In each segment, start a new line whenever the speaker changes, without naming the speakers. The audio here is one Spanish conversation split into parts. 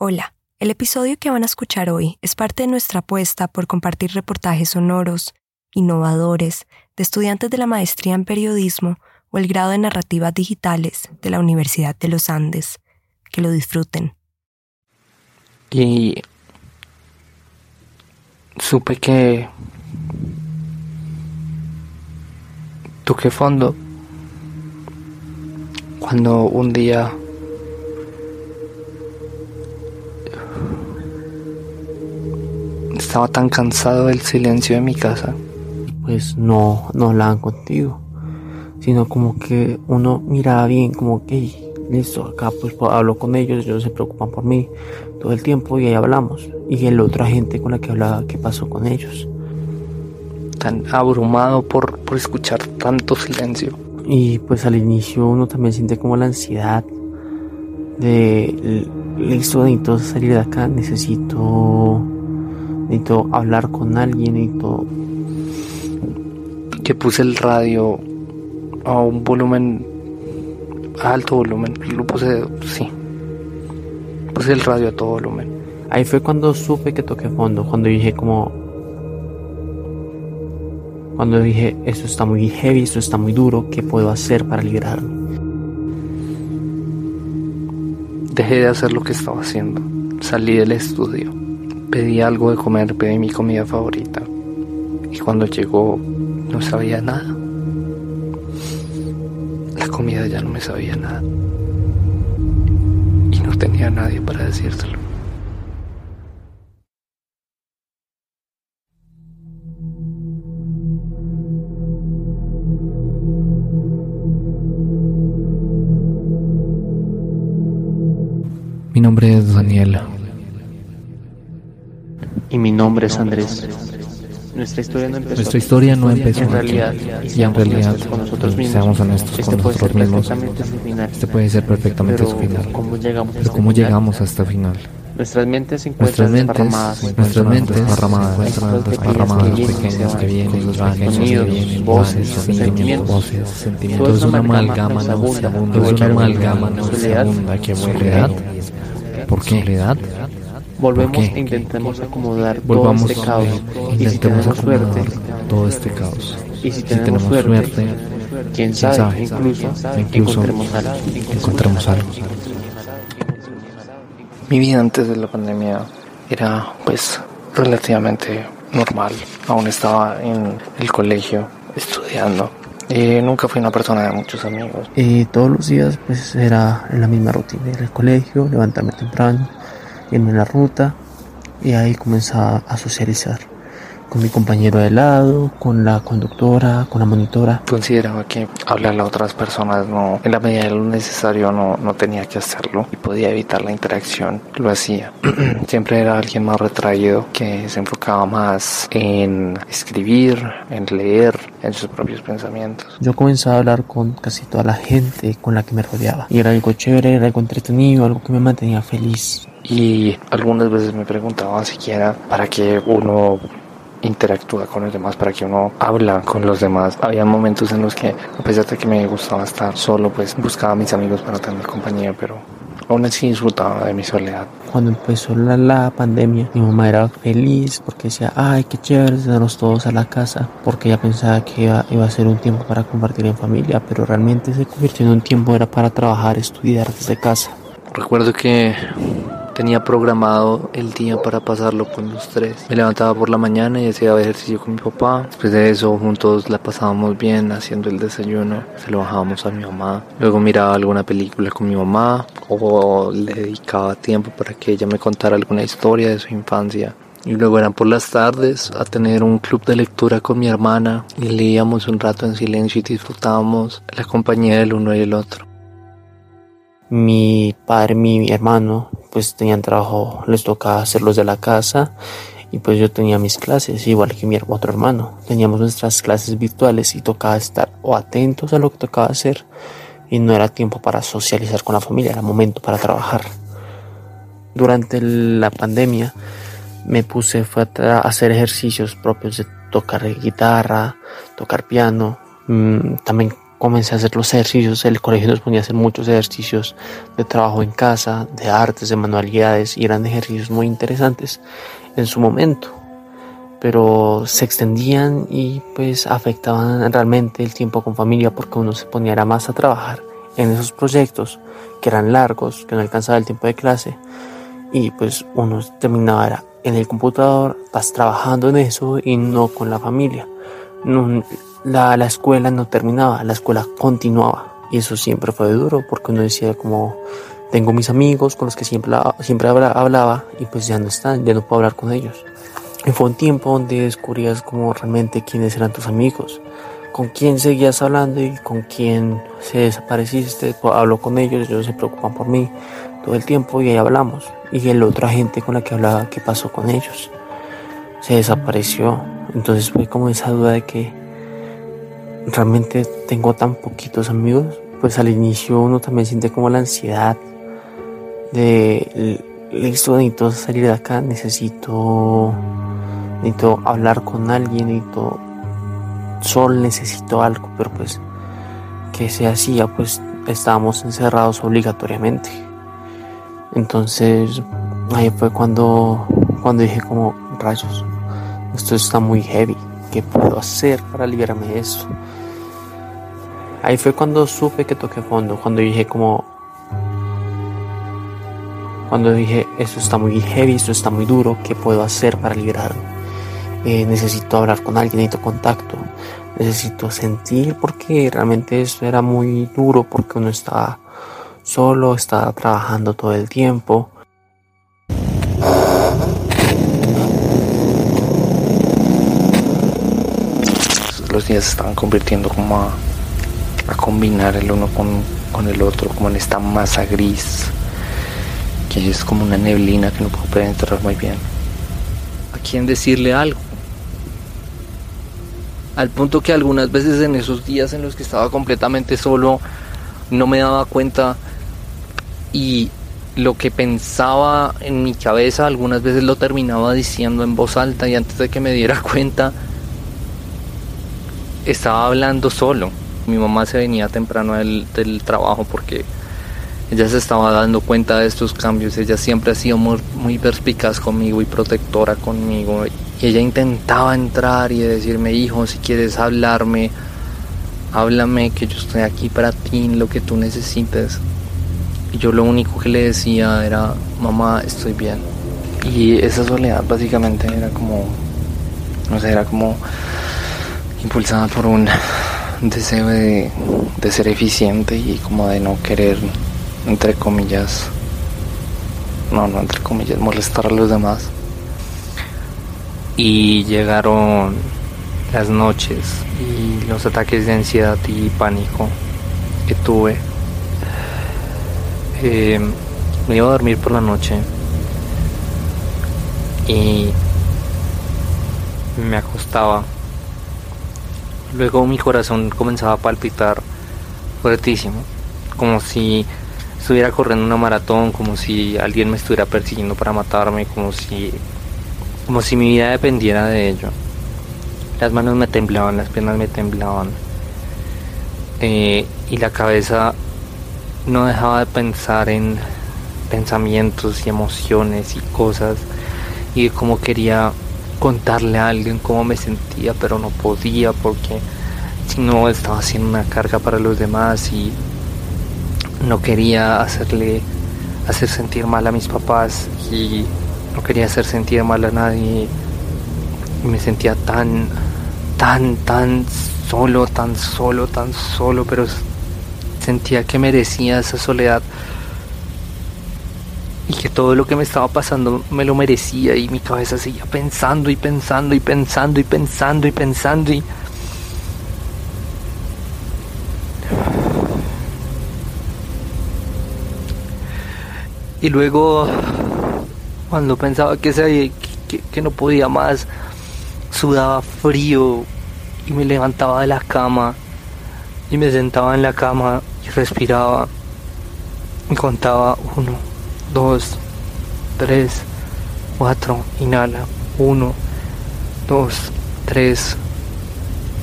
Hola, el episodio que van a escuchar hoy es parte de nuestra apuesta por compartir reportajes sonoros, innovadores, de estudiantes de la maestría en periodismo o el grado de narrativas digitales de la Universidad de los Andes. Que lo disfruten.
Y supe que toqué fondo cuando un día estaba tan cansado del silencio de mi casa.
Pues no, no hablaban contigo, sino como que uno miraba bien, como que listo, acá pues hablo con ellos, ellos se preocupan por mí todo el tiempo y ahí hablamos. Y el otra gente con la que hablaba, ¿qué pasó con ellos?
Tan abrumado por, por escuchar tanto silencio.
Y pues al inicio uno también siente como la ansiedad de listo, necesito salir de acá, necesito necesito hablar con alguien, necesito
que puse el radio a un volumen a alto volumen, lo puse, sí, puse el radio a todo volumen.
Ahí fue cuando supe que toqué fondo, cuando dije como, cuando dije, esto está muy heavy, esto está muy duro, ¿qué puedo hacer para liberarme?
Dejé de hacer lo que estaba haciendo, salí del estudio, pedí algo de comer, pedí mi comida favorita y cuando llegó no sabía nada. La comida ya no me sabía nada y no tenía nadie para decírselo.
Mi nombre es Daniela.
Y mi nombre es Andrés. Nuestra historia no empezó,
Nuestra historia no empezó
en realidad,
Y en realidad,
con nosotros mismos.
seamos honestos
Este
con
puede ser
nosotros mismos.
perfectamente su final.
Este puede ser perfectamente
Pero
su final.
¿Cómo llegamos a
Pero
este
¿cómo
final?
llegamos hasta el final?
Nuestras mentes se
Nuestras
encuentran
mentes,
desparramadas.
nuestras mentes
desparramadas,
desparramadas, pequeñas que vienen,
que
sonidos,
vienen,
voces,
voces,
sentimientos, voces, sentimientos.
Todo
Es una amalgama
nauseabunda,
es una amalgama nauseabunda que vuelve. ¿Por qué? ¿Soledad?
Volvemos e intentemos acomodar
Volvamos
todo este caos.
eh,
y si tenemos suerte,
todo este caos.
y si
Si
tenemos,
tenemos
suerte,
suerte,
quién sabe,
sabe,
incluso,
incluso
encontremos algo.
encontremos algo.
Mi vida antes de la pandemia era pues relativamente normal. Aún estaba en el colegio estudiando. Y nunca fui una persona de muchos amigos.
Eh, todos los días pues era en la misma rutina, ir al colegio, levantarme temprano, irme en la ruta y ahí comenzaba a socializar con mi compañero de lado, con la conductora, con la monitora.
Consideraba que hablarle a otras personas no, en la medida de lo necesario no, no tenía que hacerlo y podía evitar la interacción. Lo hacía. Siempre era alguien más retraído que se enfocaba más en escribir, en leer, en sus propios pensamientos.
Yo comenzaba a hablar con casi toda la gente con la que me rodeaba. Y era algo chévere, era algo entretenido, algo que me mantenía feliz.
Y algunas veces me preguntaba siquiera para qué uno interactúa con los demás, para que uno habla con los demás. Había momentos en los que, a pesar de que me gustaba estar solo, pues buscaba a mis amigos para tener compañía, pero aún así disfrutaba de mi soledad.
Cuando empezó la, la pandemia, mi mamá era feliz porque decía, ay, qué chévere tenernos todos a la casa, porque ella pensaba que iba, iba a ser un tiempo para compartir en familia, pero realmente se convirtió en un tiempo era para trabajar, estudiar desde casa.
Recuerdo que tenía programado el día para pasarlo con los tres. Me levantaba por la mañana y hacía ejercicio con mi papá. Después de eso, juntos la pasábamos bien haciendo el desayuno. Se lo bajábamos a mi mamá. Luego miraba alguna película con mi mamá o le dedicaba tiempo para que ella me contara alguna historia de su infancia. Y luego eran por las tardes a tener un club de lectura con mi hermana y leíamos un rato en silencio y disfrutábamos la compañía del uno y el otro.
Mi padre, mi hermano, pues tenían trabajo, les tocaba hacerlos de la casa y pues yo tenía mis clases, igual que mi otro hermano. Teníamos nuestras clases virtuales y tocaba estar o atentos a lo que tocaba hacer y no era tiempo para socializar con la familia, era momento para trabajar. Durante la pandemia me puse fue a hacer ejercicios propios de tocar guitarra, tocar piano, mm, también comencé a hacer los ejercicios. El colegio nos ponía a hacer muchos ejercicios de trabajo en casa, de artes, de manualidades, y eran ejercicios muy interesantes en su momento. Pero se extendían y pues afectaban realmente el tiempo con familia porque uno se ponía más a trabajar en esos proyectos que eran largos, que no alcanzaba el tiempo de clase y pues uno terminaba en el computador, estás trabajando en eso y no con la familia. La, la escuela no terminaba, la escuela continuaba y eso siempre fue duro porque uno decía como tengo mis amigos con los que siempre, siempre hablaba y pues ya no están, ya no puedo hablar con ellos. Y fue un tiempo donde descubrías como realmente quiénes eran tus amigos, con quién seguías hablando y con quién se desapareciste. Hablo con ellos, ellos se preocupan por mí todo el tiempo y ahí hablamos. Y la otra gente con la que hablaba, ¿qué pasó con ellos? Se desapareció. Entonces fue como esa duda de que realmente tengo tan poquitos amigos. Pues al inicio uno también siente como la ansiedad de listo, necesito salir de acá, necesito necesito hablar con alguien, necesito sol, necesito algo, pero pues que se hacía, pues estábamos encerrados obligatoriamente. Entonces ahí fue cuando, cuando dije como rayos, esto está muy heavy, ¿qué puedo hacer para liberarme de esto? Ahí fue cuando supe que toqué fondo, cuando dije como, cuando dije esto está muy heavy, esto está muy duro, ¿qué puedo hacer para liberarme? Eh, necesito hablar con alguien, necesito contacto, necesito sentir porque realmente eso era muy duro porque uno estaba solo, estaba trabajando todo el tiempo.
Los días se estaban convirtiendo como a, combinar el uno con, con, el otro, como en esta masa gris, que es como una neblina que no puedo penetrar muy bien. ¿A quién decirle algo? al punto que algunas veces en esos días en los que estaba completamente solo no me daba cuenta y lo que pensaba en mi cabeza algunas veces lo terminaba diciendo en voz alta y antes de que me diera cuenta estaba hablando solo. Mi mamá se venía temprano del, trabajo porque ella se estaba dando cuenta de estos cambios. Ella siempre ha sido muy, muy perspicaz conmigo y protectora conmigo. Y ella intentaba entrar y decirme, hijo, si quieres hablarme, háblame, que yo estoy aquí para ti, lo que tú necesites. Y yo lo único que le decía era, mamá, estoy bien. Y esa soledad básicamente era como, no sé, era como impulsada por un deseo de, ser eficiente y como de no querer, entre comillas, no, no, entre comillas, molestar a los demás y llegaron las noches y los ataques de ansiedad y pánico que tuve. Eh, me iba a dormir por la noche y me acostaba. Luego mi corazón comenzaba a palpitar fuertísimo, como si estuviera corriendo una maratón, como si alguien me estuviera persiguiendo para matarme, como si como si mi vida dependiera de ello. Las manos me temblaban, las piernas me temblaban eh, y la cabeza no dejaba de pensar en pensamientos y emociones y cosas y de cómo quería contarle a alguien cómo me sentía pero no podía porque si no estaba haciendo una carga para los demás y no quería hacerle hacer sentir mal a mis papás y no quería hacer sentir mal a nadie. Y me sentía tan, tan, tan solo, tan solo, tan solo, pero sentía que merecía esa soledad y que todo lo que me estaba pasando me lo merecía y mi cabeza seguía pensando y pensando y pensando y pensando y pensando y y luego cuando pensaba que, se, que, no podía más, sudaba frío y me levantaba de la cama y me sentaba en la cama y respiraba y contaba uno, 2, 3, 4, inhala, 1, 2, 3,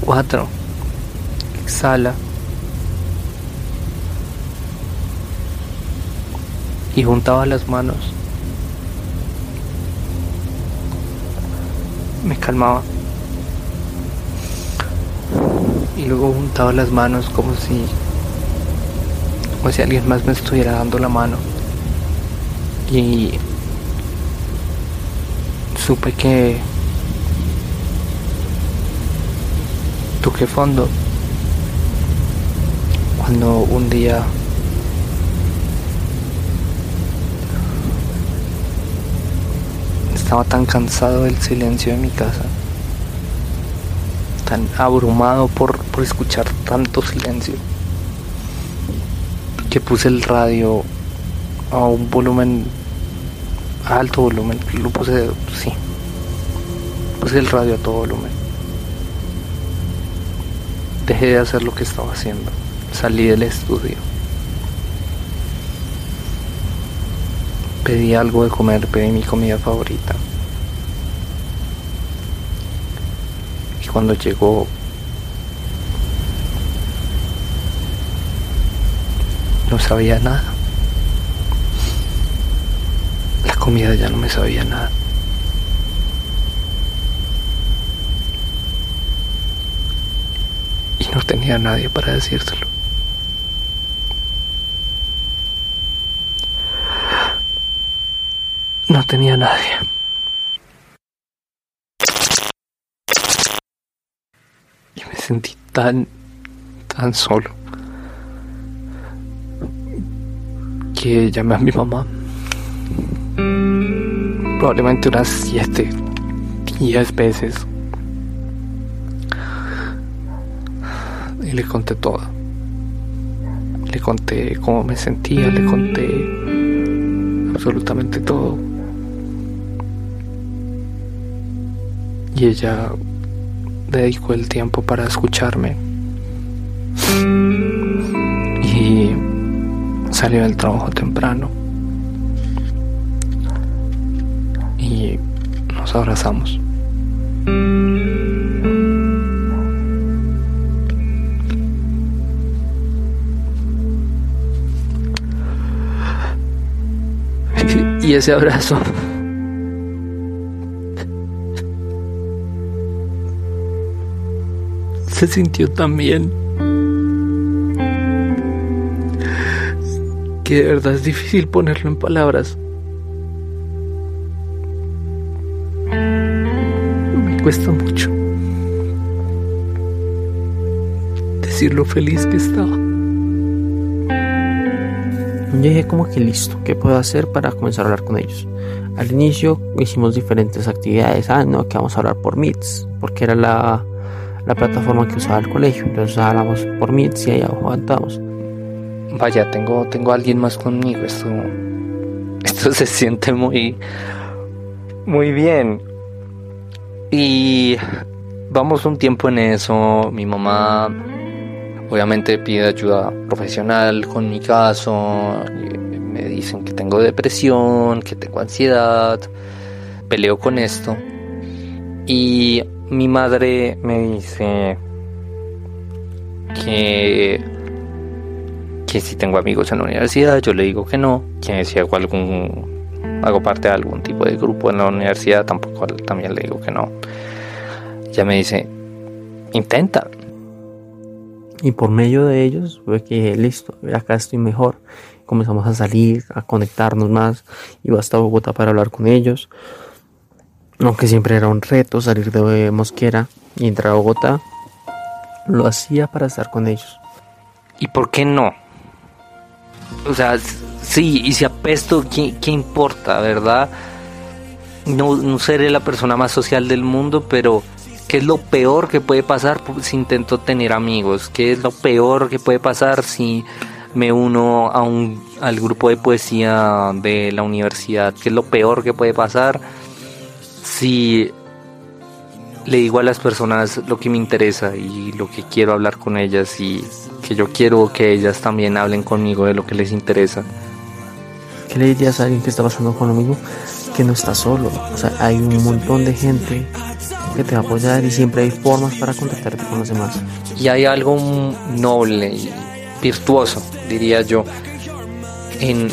4, exhala y juntaba las manos. Me calmaba. Y luego juntaba las manos como si, como si alguien más me estuviera dando la mano. Y supe que toqué fondo cuando un día estaba tan cansado del silencio de mi casa, tan abrumado por, por escuchar tanto silencio, que puse el radio a un volumen alto volumen, lo puse, sí, puse el radio a todo volumen. Dejé de hacer lo que estaba haciendo, salí del estudio. Pedí algo de comer, pedí mi comida favorita. Y cuando llegó no sabía nada. La comida ya no me sabía nada. Y no tenía nadie para decírselo. No tenía nadie. Y me sentí tan, tan solo. Que llamé a mi mamá. Probablemente unas siete, diez veces. Y le conté todo. Le conté cómo me sentía, le conté absolutamente todo. Y ella dedicó el tiempo para escucharme. Y salió del trabajo temprano. Nos abrazamos. Y ese abrazo se sintió tan bien que de verdad es difícil ponerlo en palabras. Cuesta mucho decir lo feliz que estaba.
Yo dije como que listo, ¿qué puedo hacer para comenzar a hablar con ellos? Al inicio hicimos diferentes actividades, ah, no, que vamos a hablar por Meets, porque era la, la plataforma que usaba el colegio, entonces hablamos por Meets y ahí aguantamos.
Vaya, tengo, tengo a alguien más conmigo, esto, esto se siente muy, muy bien. Y vamos un tiempo en eso, mi mamá obviamente pide ayuda profesional con mi caso, me dicen que tengo depresión, que tengo ansiedad, peleo con esto. Y mi madre me dice que que si tengo amigos en la universidad, yo le digo que no, que si hago algún hago parte de algún tipo de grupo en la universidad, tampoco también le digo que no. Ya me dice, intenta,
y por medio de ellos fue que listo, acá estoy mejor. Comenzamos a salir, a conectarnos más. Iba hasta Bogotá para hablar con ellos. Aunque siempre era un reto salir de Mosquera y entrar a Bogotá. Lo hacía para estar con ellos.
¿Y por qué no? O sea, sí, y si apesto, ¿qué, importa, verdad? No, no seré la persona más social del mundo, pero ¿Qué es lo peor que puede pasar si intento tener amigos? ¿Qué es lo peor que puede pasar si me uno a un, al grupo de poesía de la universidad? ¿Qué es lo peor que puede pasar si le digo a las personas lo que me interesa y lo que quiero hablar con ellas y que yo quiero que ellas también hablen conmigo de lo que les interesa?
¿Qué le dirías a alguien que está pasando con lo mismo? Que no está solo. O sea, hay un montón de gente que te va a apoyar y siempre hay formas para contactarte con los demás.
Y hay algo noble y virtuoso, diría yo, en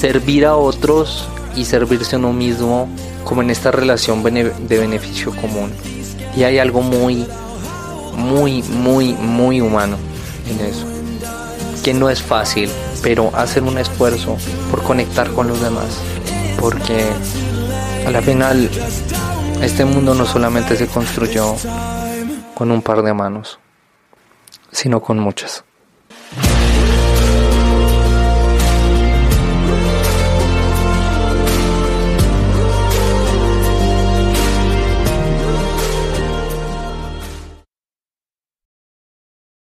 servir a otros y servirse a uno mismo como en esta relación de beneficio común. Y hay algo muy, muy, muy, muy humano en eso. Que no es fácil, pero hacer un esfuerzo por conectar con los demás. Porque a la final este mundo no solamente se construyó con un par de manos, sino con muchas.